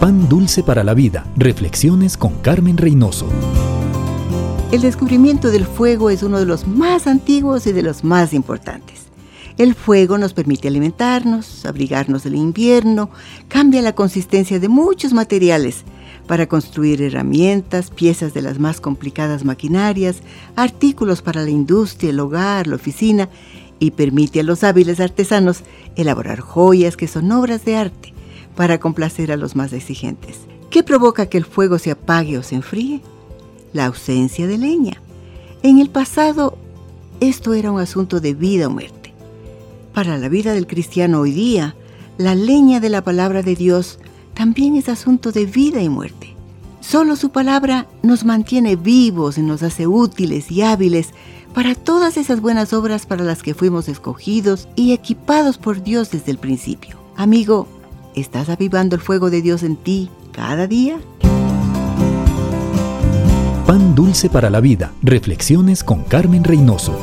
Pan dulce para la vida. Reflexiones con Carmen Reynoso. El descubrimiento del fuego es uno de los más antiguos y de los más importantes. El fuego nos permite alimentarnos, abrigarnos del invierno, cambia la consistencia de muchos materiales para construir herramientas, piezas de las más complicadas maquinarias, artículos para la industria, el hogar, la oficina y permite a los hábiles artesanos elaborar joyas que son obras de arte para complacer a los más exigentes. ¿Qué provoca que el fuego se apague o se enfríe? La ausencia de leña. En el pasado, esto era un asunto de vida o muerte. Para la vida del cristiano hoy día, la leña de la palabra de Dios también es asunto de vida y muerte. Solo su palabra nos mantiene vivos y nos hace útiles y hábiles para todas esas buenas obras para las que fuimos escogidos y equipados por Dios desde el principio. Amigo, ¿estás avivando el fuego de Dios en ti cada día? Pan dulce para la vida. Reflexiones con Carmen Reynoso.